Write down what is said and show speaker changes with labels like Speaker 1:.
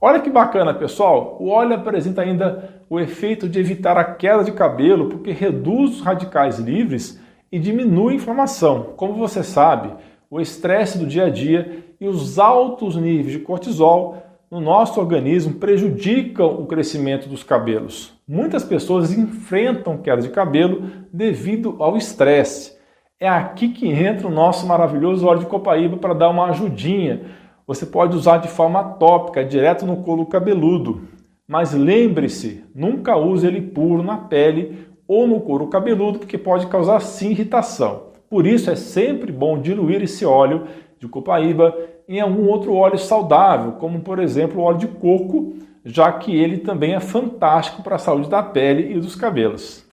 Speaker 1: Olha que bacana, pessoal. O óleo apresenta ainda o efeito de evitar a queda de cabelo, porque reduz os radicais livres e diminui a inflamação. Como você sabe, o estresse do dia a dia e os altos níveis de cortisol no nosso organismo prejudicam o crescimento dos cabelos. Muitas pessoas enfrentam queda de cabelo devido ao estresse. É aqui que entra o nosso maravilhoso óleo de copaíba para dar uma ajudinha. Você pode usar de forma tópica, direto no couro cabeludo. Mas lembre-se, nunca use ele puro na pele ou no couro cabeludo, porque pode causar sim irritação. Por isso é sempre bom diluir esse óleo de copaíba em algum outro óleo saudável, como por exemplo o óleo de coco, já que ele também é fantástico para a saúde da pele e dos cabelos.